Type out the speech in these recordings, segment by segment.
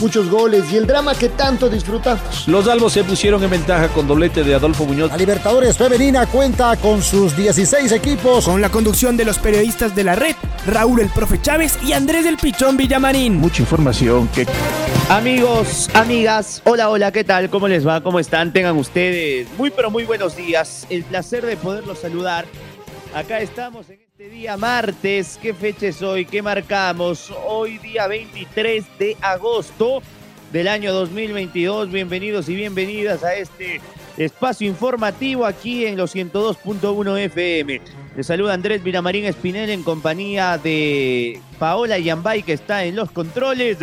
muchos goles y el drama que tanto disfrutamos. Los albos se pusieron en ventaja con doblete de Adolfo Muñoz. La Libertadores Femenina cuenta con sus 16 equipos. Con la conducción de los periodistas de la red, Raúl el Profe Chávez y Andrés del Pichón Villamarín. Mucha información que... Amigos, amigas, hola, hola, ¿qué tal? ¿Cómo les va? ¿Cómo están? Tengan ustedes muy, pero muy buenos días. El placer de poderlos saludar. Acá estamos en este día martes. ¿Qué fecha es hoy? ¿Qué marcamos? Hoy día 23 de agosto del año 2022. Bienvenidos y bienvenidas a este espacio informativo aquí en los 102.1 FM. Les saluda Andrés Miramarín Espinel en compañía de Paola Yambay que está en los controles.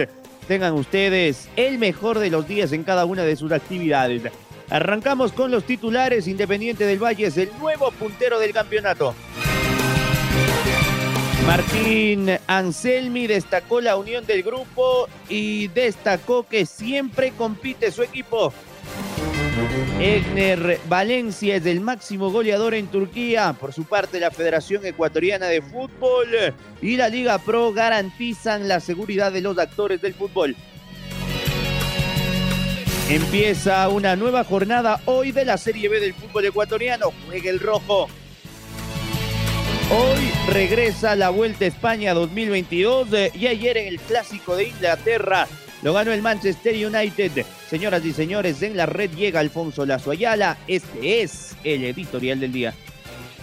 Tengan ustedes el mejor de los días en cada una de sus actividades. Arrancamos con los titulares. Independiente del Valle es el nuevo puntero del campeonato. Martín Anselmi destacó la unión del grupo y destacó que siempre compite su equipo. Egner Valencia es el máximo goleador en Turquía. Por su parte, la Federación Ecuatoriana de Fútbol y la Liga Pro garantizan la seguridad de los actores del fútbol. Empieza una nueva jornada hoy de la Serie B del fútbol ecuatoriano. Juega el rojo. Hoy regresa la Vuelta a España 2022 eh, y ayer en el Clásico de Inglaterra lo ganó el Manchester United. Señoras y señores, en la red llega Alfonso Lazo Ayala. Este es el editorial del día.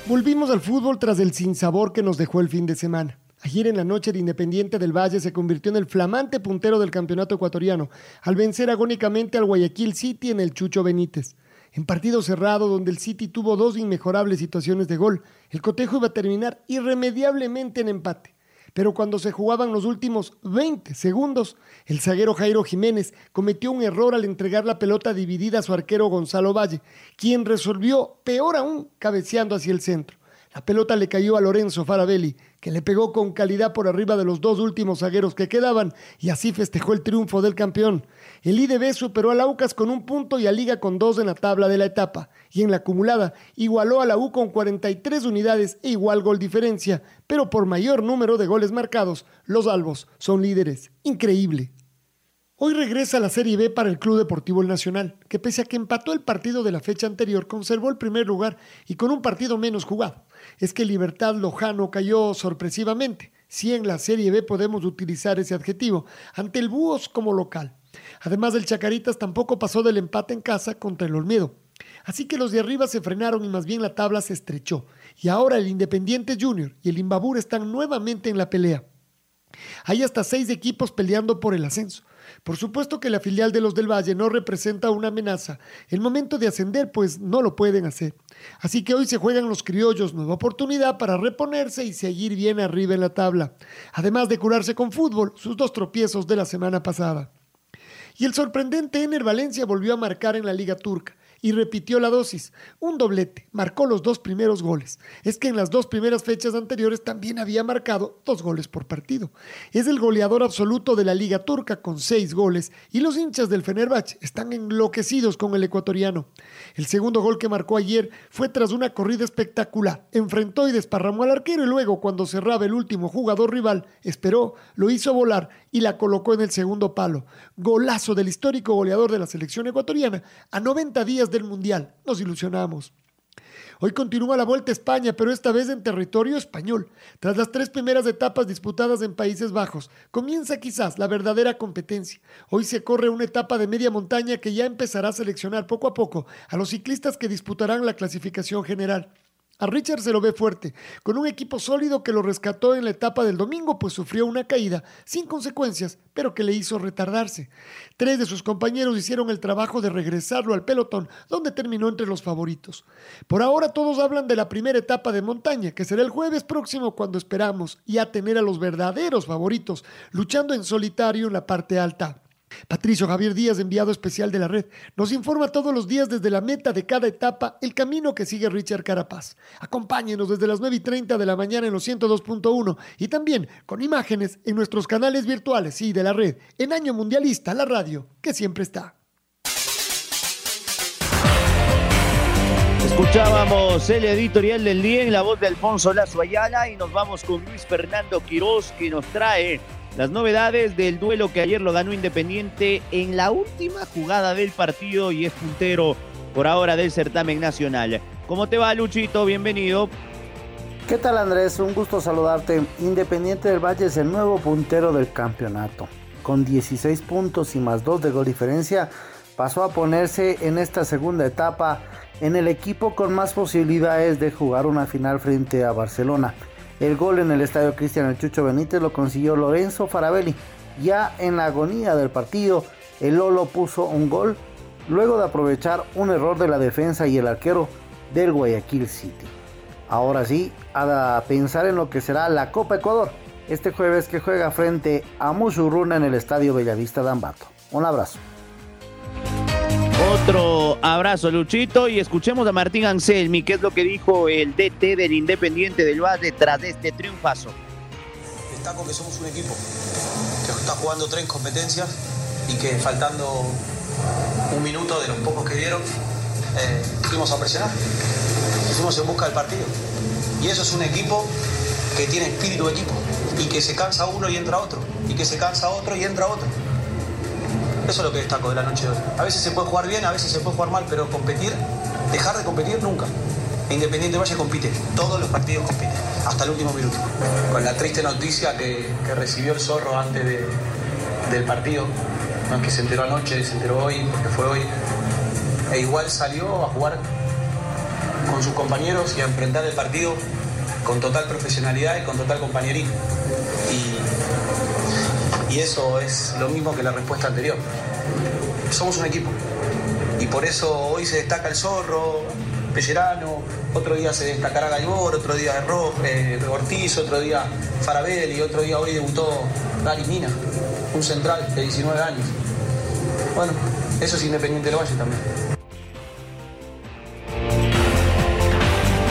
Volvimos al fútbol tras el sinsabor que nos dejó el fin de semana. Ayer en la noche, el Independiente del Valle se convirtió en el flamante puntero del campeonato ecuatoriano, al vencer agónicamente al Guayaquil City en el Chucho Benítez. En partido cerrado, donde el City tuvo dos inmejorables situaciones de gol, el cotejo iba a terminar irremediablemente en empate. Pero cuando se jugaban los últimos 20 segundos, el zaguero Jairo Jiménez cometió un error al entregar la pelota dividida a su arquero Gonzalo Valle, quien resolvió, peor aún, cabeceando hacia el centro. La pelota le cayó a Lorenzo Farabelli, que le pegó con calidad por arriba de los dos últimos zagueros que quedaban y así festejó el triunfo del campeón. El IDB superó a Aucas con un punto y a Liga con dos en la tabla de la etapa y en la acumulada igualó a la U con 43 unidades e igual gol diferencia, pero por mayor número de goles marcados, los albos son líderes. Increíble. Hoy regresa la Serie B para el Club Deportivo El Nacional, que pese a que empató el partido de la fecha anterior, conservó el primer lugar y con un partido menos jugado. Es que Libertad Lojano cayó sorpresivamente, si en la Serie B podemos utilizar ese adjetivo, ante el Búhos como local. Además, el Chacaritas tampoco pasó del empate en casa contra el Olmedo. Así que los de arriba se frenaron y más bien la tabla se estrechó. Y ahora el Independiente Junior y el Imbabur están nuevamente en la pelea. Hay hasta seis equipos peleando por el ascenso. Por supuesto que la filial de los del Valle no representa una amenaza. El momento de ascender, pues no lo pueden hacer. Así que hoy se juegan los criollos, nueva oportunidad para reponerse y seguir bien arriba en la tabla. Además de curarse con fútbol, sus dos tropiezos de la semana pasada. Y el sorprendente Ener Valencia volvió a marcar en la Liga Turca y repitió la dosis. Un doblete, marcó los dos primeros goles. Es que en las dos primeras fechas anteriores también había marcado dos goles por partido. Es el goleador absoluto de la Liga Turca con seis goles y los hinchas del Fenerbahce están enloquecidos con el ecuatoriano. El segundo gol que marcó ayer fue tras una corrida espectacular. Enfrentó y desparramó al arquero y luego cuando cerraba el último jugador rival, esperó, lo hizo volar y la colocó en el segundo palo. Golazo del histórico goleador de la selección ecuatoriana a 90 días del Mundial. Nos ilusionamos. Hoy continúa la Vuelta a España, pero esta vez en territorio español. Tras las tres primeras etapas disputadas en Países Bajos, comienza quizás la verdadera competencia. Hoy se corre una etapa de media montaña que ya empezará a seleccionar poco a poco a los ciclistas que disputarán la clasificación general. A Richard se lo ve fuerte, con un equipo sólido que lo rescató en la etapa del domingo, pues sufrió una caída sin consecuencias, pero que le hizo retardarse. Tres de sus compañeros hicieron el trabajo de regresarlo al pelotón, donde terminó entre los favoritos. Por ahora todos hablan de la primera etapa de montaña, que será el jueves próximo cuando esperamos ya tener a los verdaderos favoritos luchando en solitario en la parte alta. Patricio Javier Díaz, enviado especial de la red, nos informa todos los días desde la meta de cada etapa el camino que sigue Richard Carapaz. Acompáñenos desde las 9 y 30 de la mañana en los 102.1 y también con imágenes en nuestros canales virtuales y de la red en Año Mundialista, la radio, que siempre está. Escuchábamos el editorial del día en la voz de Alfonso Lazo Ayala y nos vamos con Luis Fernando Quiroz que nos trae las novedades del duelo que ayer lo ganó Independiente en la última jugada del partido y es puntero por ahora del certamen nacional. ¿Cómo te va Luchito? Bienvenido. ¿Qué tal Andrés? Un gusto saludarte. Independiente del Valle es el nuevo puntero del campeonato. Con 16 puntos y más 2 de gol diferencia, pasó a ponerse en esta segunda etapa en el equipo con más posibilidades de jugar una final frente a Barcelona. El gol en el estadio Cristian El Chucho Benítez lo consiguió Lorenzo Farabelli. Ya en la agonía del partido, el Lolo puso un gol luego de aprovechar un error de la defensa y el arquero del Guayaquil City. Ahora sí, a pensar en lo que será la Copa Ecuador este jueves que juega frente a Musurruna en el estadio Bellavista de Ambato. Un abrazo. Otro abrazo, Luchito, y escuchemos a Martín Anselmi, qué es lo que dijo el DT del Independiente del Valle tras de este triunfazo. Destaco que somos un equipo que está jugando tres competencias y que faltando un minuto de los pocos que dieron, eh, fuimos a presionar, fuimos en busca del partido. Y eso es un equipo que tiene espíritu de equipo y que se cansa uno y entra otro, y que se cansa otro y entra otro. Eso es lo que destaco de la noche de hoy. A veces se puede jugar bien, a veces se puede jugar mal, pero competir, dejar de competir nunca. Independiente Valle compite, todos los partidos compiten, hasta el último minuto. Con la triste noticia que, recibió el zorro antes del partido, no es que se enteró anoche, se enteró hoy, porque fue hoy, e igual salió a jugar con sus compañeros y a enfrentar el partido con total profesionalidad y con total compañerismo. Y eso es lo mismo que la respuesta anterior. Somos un equipo. Y por eso hoy se destaca el zorro, Pellerano, otro día se destacará Galbor, otro día eh, Ortiz, otro día Farabel y otro día hoy debutó Dari Mina, un central de 19 años. Bueno, eso es Independiente del Valle también.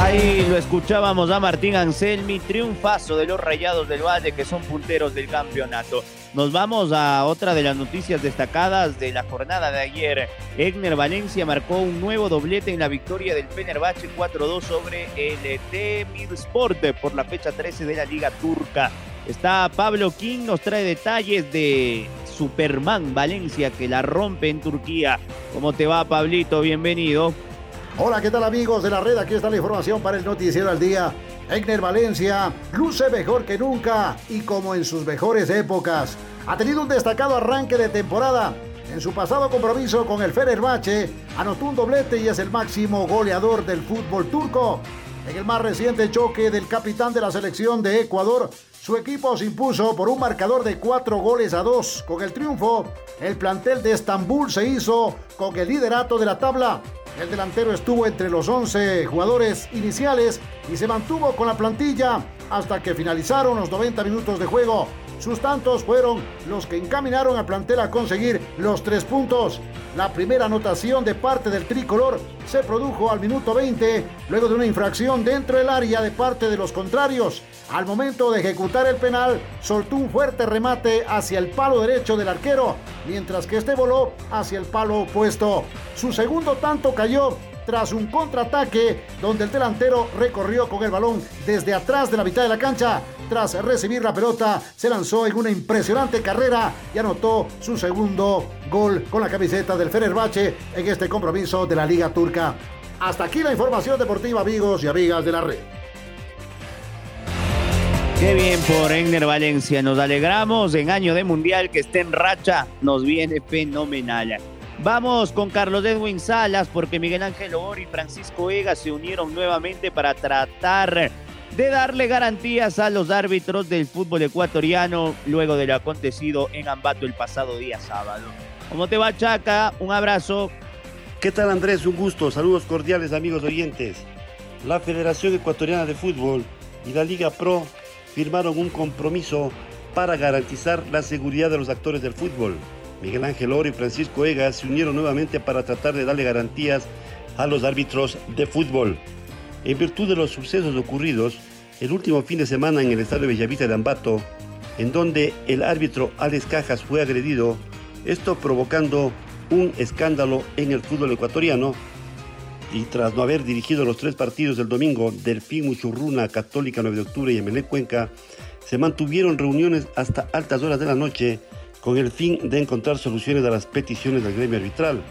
Ahí lo escuchábamos a Martín Anselmi, triunfazo de los Rayados del Valle que son punteros del campeonato. Nos vamos a otra de las noticias destacadas de la jornada de ayer. Egner Valencia marcó un nuevo doblete en la victoria del Fenerbahce 4-2 sobre el Sport por la fecha 13 de la Liga Turca. Está Pablo King, nos trae detalles de Superman Valencia que la rompe en Turquía. ¿Cómo te va, Pablito? Bienvenido. Hola, ¿qué tal amigos de la red? Aquí está la información para el Noticiero al Día. Egner Valencia luce mejor que nunca y como en sus mejores épocas. Ha tenido un destacado arranque de temporada. En su pasado compromiso con el Fenerbahce, anotó un doblete y es el máximo goleador del fútbol turco. En el más reciente choque del capitán de la selección de Ecuador, su equipo se impuso por un marcador de cuatro goles a dos. Con el triunfo, el plantel de Estambul se hizo con el liderato de la tabla el delantero estuvo entre los 11 jugadores iniciales y se mantuvo con la plantilla hasta que finalizaron los 90 minutos de juego. Sus tantos fueron los que encaminaron al plantel a conseguir los tres puntos. La primera anotación de parte del tricolor se produjo al minuto 20, luego de una infracción dentro del área de parte de los contrarios. Al momento de ejecutar el penal, soltó un fuerte remate hacia el palo derecho del arquero, mientras que este voló hacia el palo opuesto. Su segundo tanto cayó tras un contraataque donde el delantero recorrió con el balón desde atrás de la mitad de la cancha. Tras recibir la pelota, se lanzó en una impresionante carrera y anotó su segundo gol con la camiseta del Fenerbahce en este compromiso de la Liga Turca. Hasta aquí la información deportiva, amigos y amigas de la red. Qué bien por Egner Valencia. Nos alegramos en año de mundial que esté en racha. Nos viene fenomenal. Vamos con Carlos Edwin Salas porque Miguel Ángel Ori y Francisco Ega se unieron nuevamente para tratar de darle garantías a los árbitros del fútbol ecuatoriano luego de lo acontecido en Ambato el pasado día sábado. ¿Cómo te va Chaca? Un abrazo. ¿Qué tal Andrés? Un gusto. Saludos cordiales amigos oyentes. La Federación Ecuatoriana de Fútbol y la Liga Pro firmaron un compromiso para garantizar la seguridad de los actores del fútbol Miguel Ángel Oro y Francisco Egas se unieron nuevamente para tratar de darle garantías a los árbitros de fútbol. En virtud de los sucesos ocurridos el último fin de semana en el estadio Bellavista de Ambato, en donde el árbitro Alex Cajas fue agredido, esto provocando un escándalo en el fútbol ecuatoriano, y tras no haber dirigido los tres partidos del domingo, Delfín Muchurruna, Católica 9 de octubre y Emelec Cuenca, se mantuvieron reuniones hasta altas horas de la noche con el fin de encontrar soluciones a las peticiones del gremio arbitral.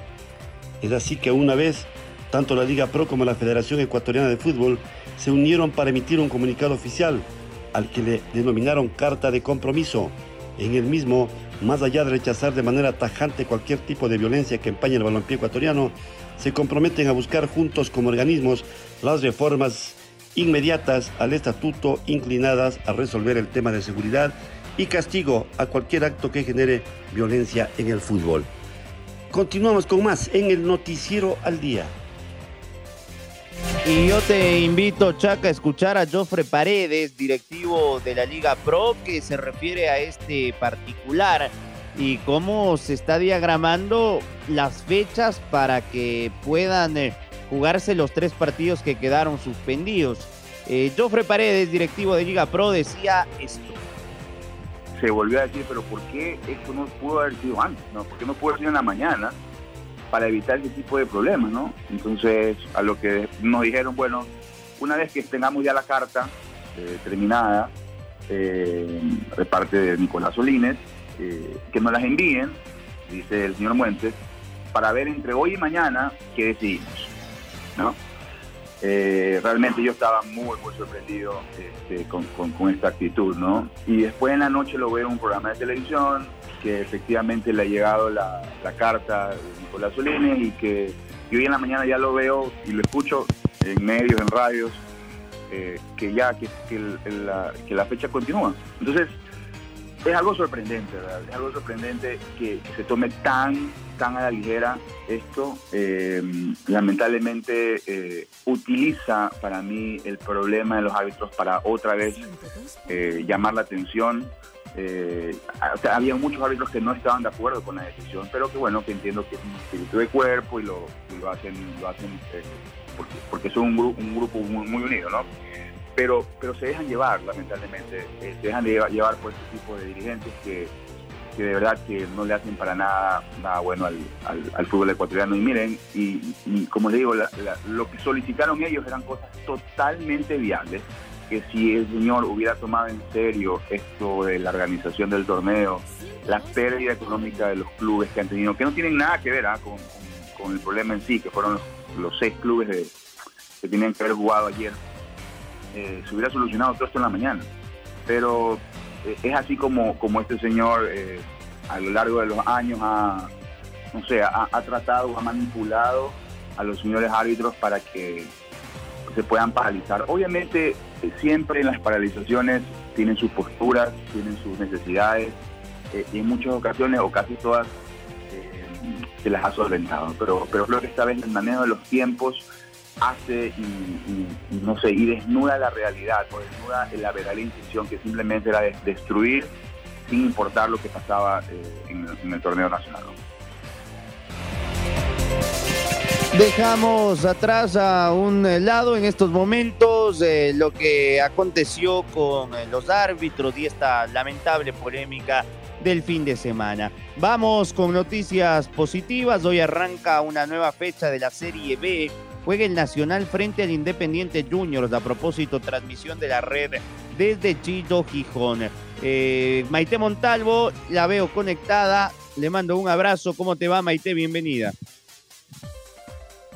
Es así que una vez, tanto la Liga Pro como la Federación Ecuatoriana de Fútbol se unieron para emitir un comunicado oficial al que le denominaron carta de compromiso. En el mismo, más allá de rechazar de manera tajante cualquier tipo de violencia que empañe el balompié ecuatoriano, se comprometen a buscar juntos como organismos las reformas inmediatas al estatuto inclinadas a resolver el tema de seguridad y castigo a cualquier acto que genere violencia en el fútbol. Continuamos con más en el noticiero al día. Y yo te invito, Chaca, a escuchar a Jofre Paredes, directivo de la Liga Pro, que se refiere a este particular y cómo se está diagramando las fechas para que puedan eh, jugarse los tres partidos que quedaron suspendidos. Eh, Jofre Paredes, directivo de Liga Pro, decía esto. Se volvió a decir, pero ¿por qué esto no pudo haber sido antes? No? ¿Por qué no pudo haber sido en la mañana para evitar ese tipo de problemas? ¿no? Entonces, a lo que nos dijeron, bueno, una vez que tengamos ya la carta eh, terminada eh, de parte de Nicolás Solines, eh, que nos las envíen, dice el señor Muentes, para ver entre hoy y mañana qué decidimos. ¿no? Eh, realmente yo estaba muy, muy sorprendido este, con, esta actitud, ¿no? Y después en la noche lo veo en un programa de televisión que efectivamente le ha llegado la, carta de Nicolás Solines y que hoy en la mañana ya lo veo y lo escucho en medios, en radios, eh, que ya que, la, que la fecha continúa. Entonces, es algo sorprendente, ¿verdad? Es algo sorprendente que, se tome tan, tan a la ligera esto. Eh, lamentablemente eh, utiliza para mí el problema de los árbitros para otra vez eh, llamar la atención. había muchos árbitros que no estaban de acuerdo con la decisión, pero que bueno, que entiendo que es un de cuerpo y lo, lo hacen, lo hacen porque, porque son un, grupo, un grupo muy, muy unido, ¿no? Pero, pero se dejan llevar, lamentablemente, eh, se dejan llevar por este tipo de dirigentes que, que, de verdad que no le hacen para nada, nada bueno al, al, fútbol ecuatoriano. Y miren, y, como les digo, lo que solicitaron ellos eran cosas totalmente viables, que si el señor hubiera tomado en serio esto de la organización del torneo, la pérdida económica de los clubes que han tenido, que no tienen nada que ver ¿ah? con, con, el problema en sí, que fueron los, los seis clubes de, que tenían que haber jugado ayer eh, se hubiera solucionado todo esto en la mañana. Pero eh, es así como, como este señor eh, a lo largo de los años ha, no sé, ha, tratado, ha manipulado a los señores árbitros para que se puedan paralizar. Obviamente siempre en las paralizaciones tienen sus posturas, tienen sus necesidades y en muchas ocasiones o casi todas se las ha solventado. Pero, pero creo que esta vez el manejo de los tiempos hace y, no sé, y desnuda la realidad, o desnuda la verdadera intención que simplemente era destruir sin importar lo que pasaba eh, en, el torneo nacional. Dejamos atrás a un lado en estos momentos eh, lo que aconteció con eh, los árbitros y esta lamentable polémica del fin de semana. Vamos con noticias positivas. Hoy arranca una nueva fecha de la Serie B juega el Nacional frente al Independiente Juniors. A propósito, transmisión de la red desde Chillo, Gijón. Eh, Maite Montalvo, la veo conectada. Le mando un abrazo. ¿Cómo te va, Maite? Bienvenida.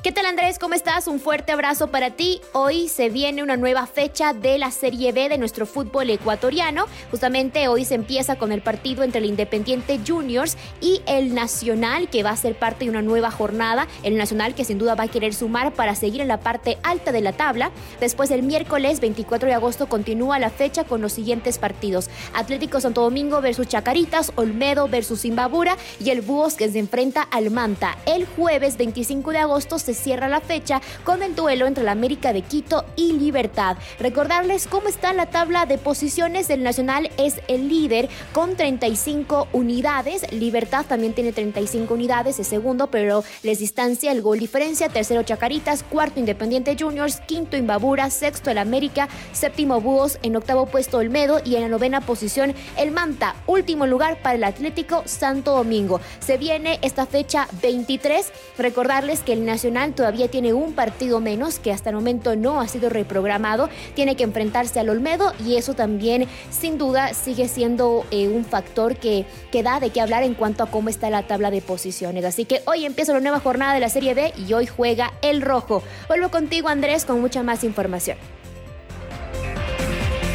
¿Qué tal Andrés? ¿Cómo estás? Un fuerte abrazo para ti. Hoy se viene una nueva fecha de la Serie B de nuestro fútbol ecuatoriano. Justamente hoy se empieza con el partido entre el Independiente Juniors y el Nacional, que va a ser parte de una nueva jornada. El Nacional que sin duda va a querer sumar para seguir en la parte alta de la tabla. Después el miércoles 24 de agosto continúa la fecha con los siguientes partidos. Atlético Santo Domingo versus Chacaritas, Olmedo versus Imbabura y el Búhos que se enfrenta al Manta. El jueves 25 de agosto se cierra la fecha con el duelo entre la América de Quito y Libertad. Recordarles cómo está la tabla de posiciones. El Nacional es el líder con 35 unidades. Libertad también tiene 35 unidades, es segundo, pero les distancia el gol diferencia. Tercero Chacaritas, cuarto Independiente Juniors, quinto Imbabura, sexto el América, séptimo Búhos, en octavo puesto Olmedo y en la novena posición el Manta. Último lugar para el Atlético Santo Domingo. Se viene esta fecha 23. Recordarles que el Nacional todavía tiene un partido menos que hasta el momento no ha sido reprogramado. Tiene que enfrentarse al Olmedo y eso también sin duda sigue siendo eh, un factor que, que da de qué hablar en cuanto a cómo está la tabla de posiciones. Así que hoy empieza la nueva jornada de la Serie B y hoy juega el rojo. Vuelvo contigo Andrés con mucha más información.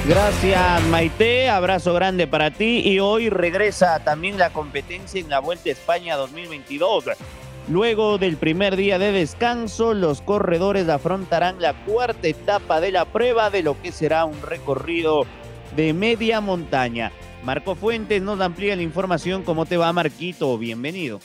Gracias Maite, abrazo grande para ti y hoy regresa también la competencia en la Vuelta a España 2022. Luego del primer día de descanso, los corredores afrontarán la cuarta etapa de la prueba de lo que será un recorrido de media montaña. Marco Fuentes nos amplía la información. ¿Cómo te va, Marquito? Bienvenido.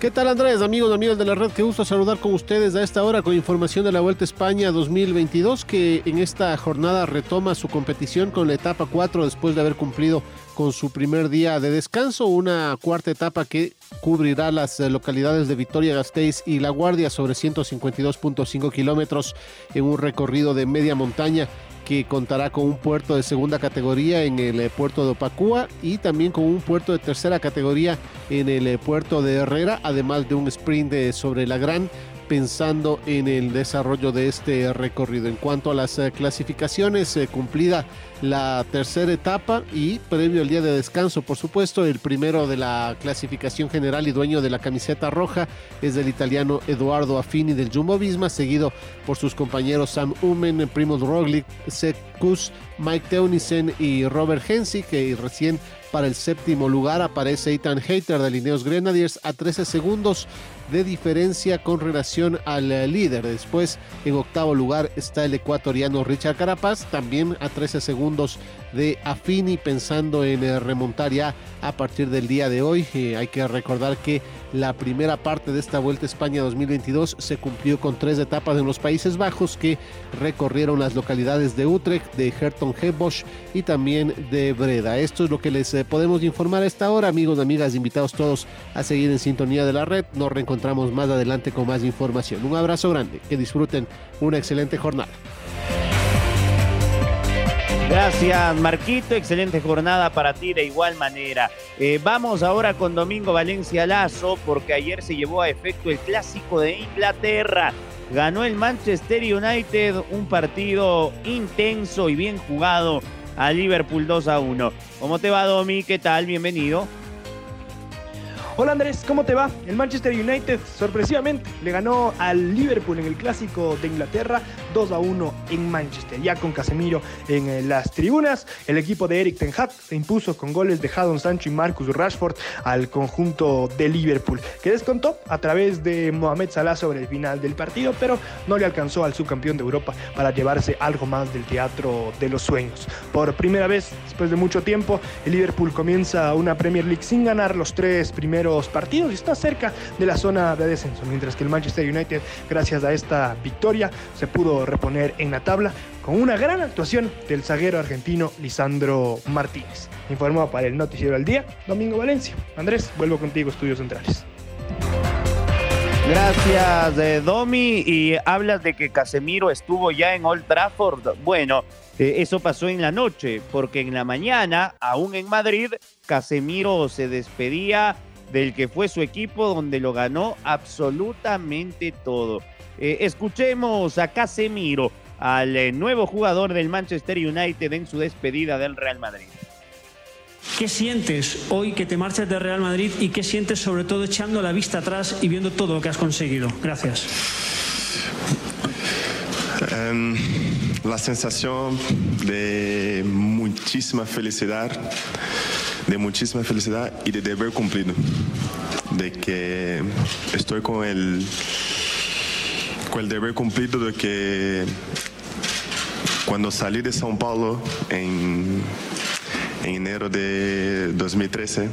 ¿Qué tal Andrés, amigos, amigos de la red? Qué gusto saludar con ustedes a esta hora con información de la Vuelta a España 2022 que en esta jornada retoma su competición con la etapa 4 después de haber cumplido con su primer día de descanso, una cuarta etapa que cubrirá las eh, localidades de Victoria Gasteiz y La Guardia sobre 152.5 kilómetros en un recorrido de media montaña que contará con un puerto de segunda categoría en el eh, puerto de Opacúa y también con un puerto de tercera categoría en el eh, puerto de Herrera, además de un sprint sobre la Gran pensando en el desarrollo de este recorrido. En cuanto a las eh, clasificaciones, cumplida la tercera etapa y previo al día de descanso, por supuesto, el primero de la clasificación general y dueño de la camiseta roja es el italiano Eduardo Affini del Jumbo Visma, seguido por sus compañeros Sam Umen, Primoz Roglic, Sekus, Mike Teunissen y Robert Hensi, que recién para el séptimo lugar aparece Ethan Hater de Lineos Grenadiers a 13 segundos de diferencia con relación al eh, líder. Después, en octavo lugar está el ecuatoriano Richard Carapaz, también a 13 segundos de Affini, pensando en eh, remontar ya a partir del día de hoy. Eh, hay que recordar que la primera parte de esta Vuelta a España 2022 se cumplió con tres etapas en los Países Bajos que recorrieron las localidades de Utrecht, de Herton Bosch y también de Breda. Esto es lo que les eh, podemos informar a esta hora, amigos, amigas, invitados todos a seguir en sintonía de la red. Nos reencontramos más adelante con más información. Un abrazo grande, que disfruten una excelente jornada. Gracias, Marquito. Excelente jornada para ti de igual manera. Eh, vamos ahora con Domingo Valencia Lazo, porque ayer se llevó a efecto el clásico de Inglaterra. Ganó el Manchester United un partido intenso y bien jugado a Liverpool 2 a 1. ¿Cómo te va, Domi? ¿Qué tal? Bienvenido. Hola Andrés, ¿cómo te va? El Manchester United sorpresivamente le ganó al Liverpool en el clásico de Inglaterra 2 a 1 en Manchester. Ya con Casemiro en eh, las tribunas, el equipo de Eric Ten Hag se impuso con goles de Jadon Sancho y Marcus Rashford al conjunto de Liverpool, que descontó a través de Mohamed Salah sobre el final del partido, pero no le alcanzó al subcampeón de Europa para llevarse algo más del teatro de los sueños. Por primera vez, después de mucho tiempo, el Liverpool comienza una Premier League sin ganar los tres primeros partidos y está cerca de la zona de descenso, mientras que el Manchester United, gracias a esta victoria, se pudo reponer en la tabla con una gran actuación del zaguero argentino Lisandro Martínez. Informó para el Noticiero al Día, Domingo Valencia. Andrés, vuelvo contigo, Estudios Centrales. Gracias, eh, Domi. Y hablas de que Casemiro estuvo ya en Old Trafford. Bueno, eh, eso pasó en la noche, porque en la mañana, aún en Madrid, Casemiro se despedía del que fue su equipo donde lo ganó absolutamente todo. Eh, escuchemos a Casemiro, al eh, nuevo jugador del Manchester United en su despedida del Real Madrid. ¿Qué sientes hoy que te marchas del Real Madrid y qué sientes sobre todo echando la vista atrás y viendo todo lo que has conseguido? Gracias. Em, la sensación de muchísima felicidad de muchísima felicidad y de deber cumplido. De que estoy con el, con el deber cumplido de que cuando salí de São Paulo en, en enero de 2013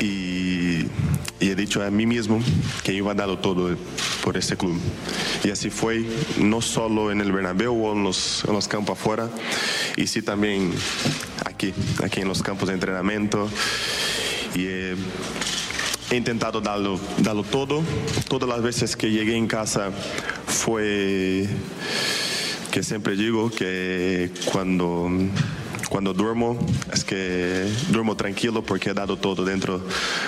y he dicho a mí mismo que iba a darlo todo por este club. Y así fue, no solo en el Bernabéu o en los, en los campos afuera, y sí también aquí, aquí en los campos de entrenamiento. Y he, intentado darlo, darlo todo. Todas las veces que llegué en casa fue que siempre digo que cuando cuando duermo es que duermo tranquilo porque he dado todo dentro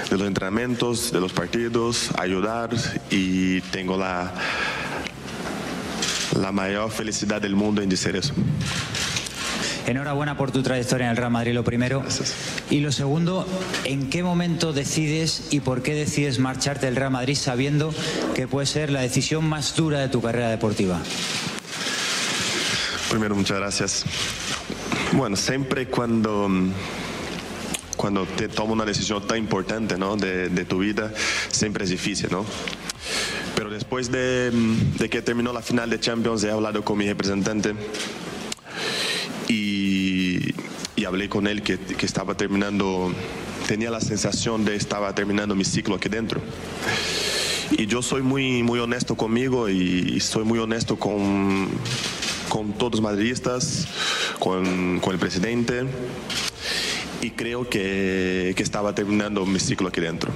de los entrenamientos, de los partidos, ayudar y tengo la, la mayor felicidad del mundo en decir eso. Enhorabuena por tu trayectoria en el Real Madrid, lo primero. Y lo segundo, ¿en qué momento decides y por qué decides marcharte del Real Madrid sabiendo que puede ser la decisión más dura de tu carrera deportiva? Primero, muchas gracias. Bueno, siempre cuando, cuando te tomas una decisión tan importante ¿no? de, de, tu vida, siempre es difícil, ¿no? Pero después de, de, que terminó la final de Champions, he hablado con mi representante hablé con él que, que estaba terminando, tenía la sensación de estaba terminando mi ciclo aquí dentro. Y yo soy muy, muy honesto conmigo y, soy muy honesto con, con todos los madridistas, con, con, el presidente y creo que, que estaba terminando mi ciclo aquí dentro.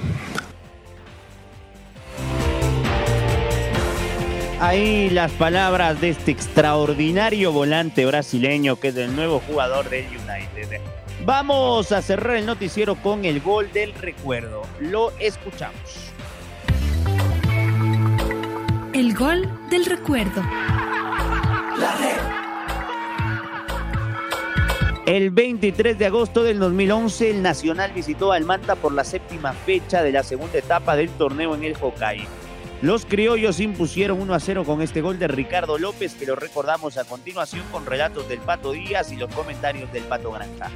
Ahí las palabras de este extraordinario volante brasileño que es el nuevo jugador del United. Vamos a cerrar el noticiero con el gol del recuerdo. Lo escuchamos. El gol del recuerdo. El 23 de agosto del 2011, el Nacional visitó al Manta por la séptima fecha de la segunda etapa del torneo en el Hokkaido. Los criollos impusieron 1 a 0 con este gol de Ricardo López, que lo recordamos a continuación con relatos del Pato Díaz y los comentarios del Pato Granja.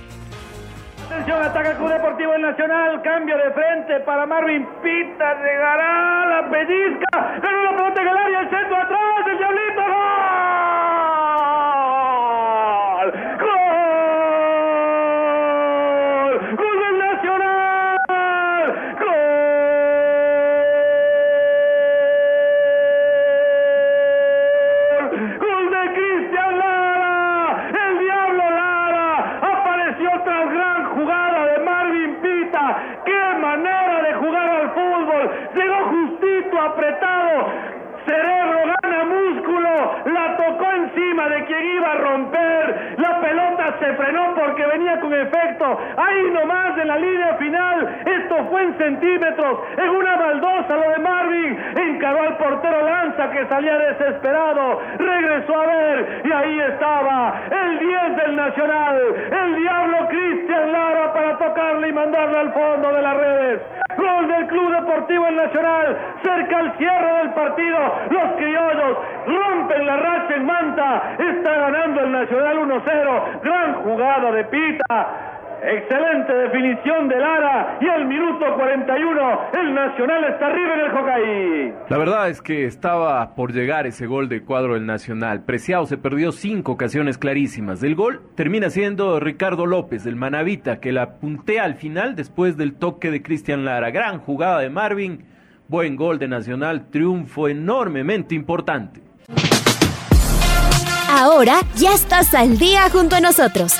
Atención, ataca el Club Deportivo El Nacional, cambio de frente para Marvin Pita, llegará la pellizca, ganó la pelota en el área, el centro atrás, el Diablito, ¡Gol! ¡Gol! ¡Gol del Nacional! ¡Gol! ¡Gol de Cristian Lara! ¡El Diablo Lara! Apareció tras gran jugada de Marvin Pita. ¡Qué manera de jugar al fútbol! Llegó justito, apretado. Cerebro gana músculo, la tocó encima de quien iba a romper, la pelota se frenó porque venía con efecto, ahí nomás en la línea final, esto fue en centímetros, en una baldosa lo de Marvin, encaró al que salía desesperado, regresó a ver y ahí estaba el 10 del Nacional, el diablo Cristian Lara para tocarle y mandarle al fondo de las redes. Gol del Club Deportivo El Nacional, cerca al cierre del partido. Los criollos rompen la racha en Manta. Está ganando el Nacional 1-0. Gran jugada de Pita. Excelente definición de Lara y el minuto 41 el Nacional está arriba en el Hockey. La verdad es que estaba por llegar ese gol del cuadro del Nacional. Preciado se perdió cinco ocasiones clarísimas. El gol termina siendo Ricardo López, del Manavita, que la puntea al final después del toque de Cristian Lara. Gran jugada de Marvin, buen gol de Nacional, triunfo enormemente importante. Ahora ya estás al día junto a nosotros.